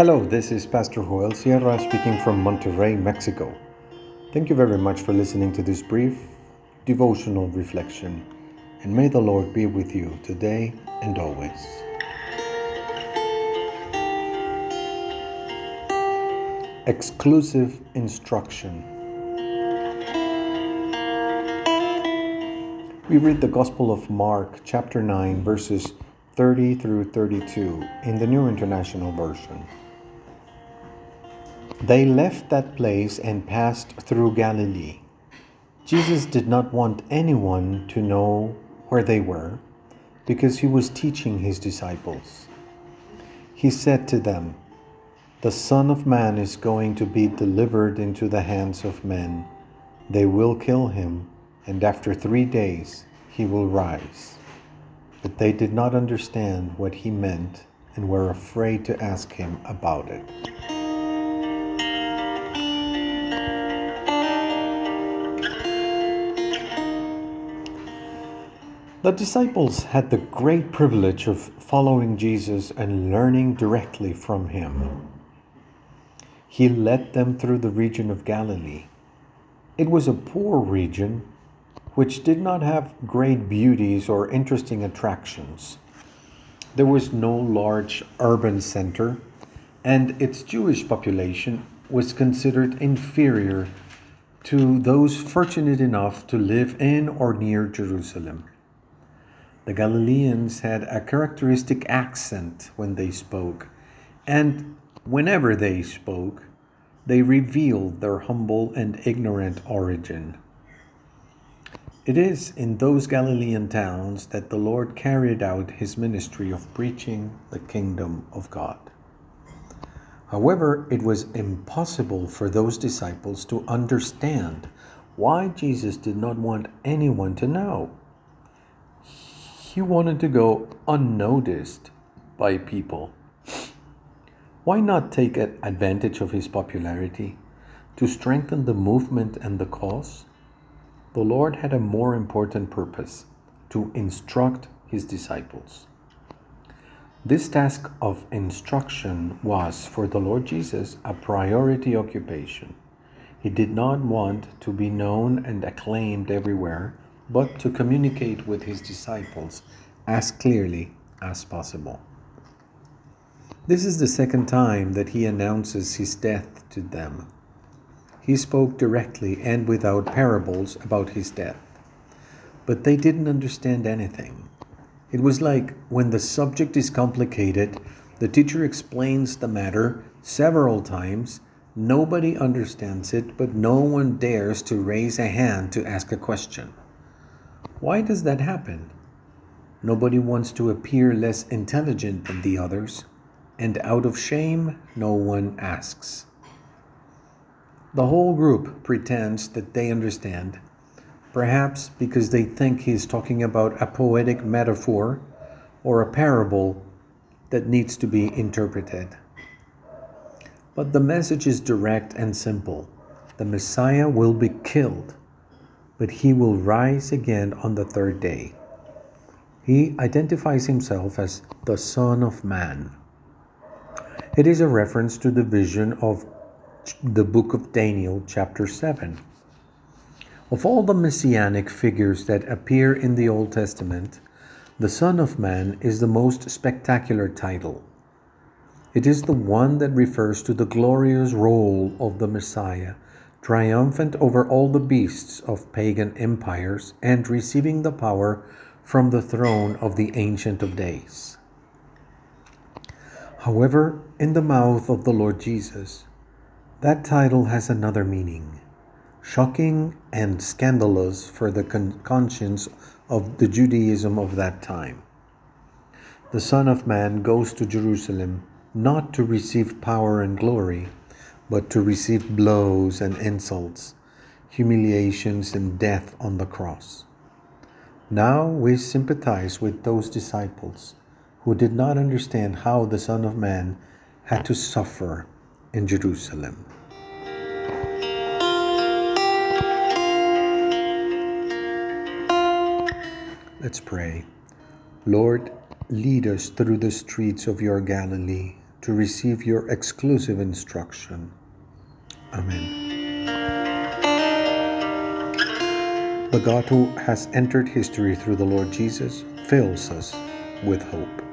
Hello, this is Pastor Joel Sierra speaking from Monterrey, Mexico. Thank you very much for listening to this brief devotional reflection, and may the Lord be with you today and always. Exclusive instruction. We read the Gospel of Mark, chapter 9, verses 30 through 32 in the New International Version. They left that place and passed through Galilee. Jesus did not want anyone to know where they were because he was teaching his disciples. He said to them, The Son of Man is going to be delivered into the hands of men. They will kill him, and after three days he will rise. But they did not understand what he meant and were afraid to ask him about it. The disciples had the great privilege of following Jesus and learning directly from him. He led them through the region of Galilee. It was a poor region which did not have great beauties or interesting attractions. There was no large urban center, and its Jewish population was considered inferior to those fortunate enough to live in or near Jerusalem. The Galileans had a characteristic accent when they spoke, and whenever they spoke, they revealed their humble and ignorant origin. It is in those Galilean towns that the Lord carried out his ministry of preaching the kingdom of God. However, it was impossible for those disciples to understand why Jesus did not want anyone to know. He wanted to go unnoticed by people. Why not take advantage of his popularity to strengthen the movement and the cause? the Lord had a more important purpose to instruct his disciples. This task of instruction was for the Lord Jesus a priority occupation. He did not want to be known and acclaimed everywhere, but to communicate with his disciples as clearly as possible. This is the second time that he announces his death to them he spoke directly and without parables about his death. But they didn't understand anything. It was like when the subject is complicated, the teacher explains the matter several times, nobody understands it, but no one dares to raise a hand to ask a question. Why does that happen? Nobody wants to appear less intelligent than the others, and out of shame, no one asks. The whole group pretends that they understand, perhaps because they think he's talking about a poetic metaphor or a parable that needs to be interpreted. But the message is direct and simple the Messiah will be killed, but he will rise again on the third day. He identifies himself as the Son of Man. It is a reference to the vision of the book of Daniel, chapter 7. Of all the messianic figures that appear in the Old Testament, the Son of Man is the most spectacular title. It is the one that refers to the glorious role of the Messiah, triumphant over all the beasts of pagan empires and receiving the power from the throne of the Ancient of Days. However, in the mouth of the Lord Jesus, that title has another meaning shocking and scandalous for the con- conscience of the Judaism of that time. The Son of Man goes to Jerusalem not to receive power and glory, but to receive blows and insults, humiliations and death on the cross. Now we sympathize with those disciples who did not understand how the Son of Man had to suffer in Jerusalem. Let's pray. Lord, lead us through the streets of your Galilee to receive your exclusive instruction. Amen. The God who has entered history through the Lord Jesus fills us with hope.